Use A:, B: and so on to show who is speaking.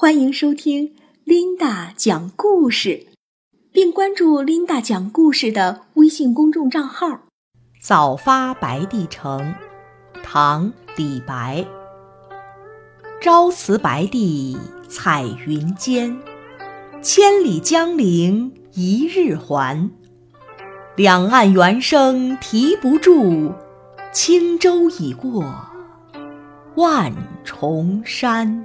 A: 欢迎收听琳达讲故事，并关注琳达讲故事的微信公众账号。
B: 早发白帝城，唐·李白。朝辞白帝彩云间，千里江陵一日还。两岸猿声啼不住，轻舟已过万重山。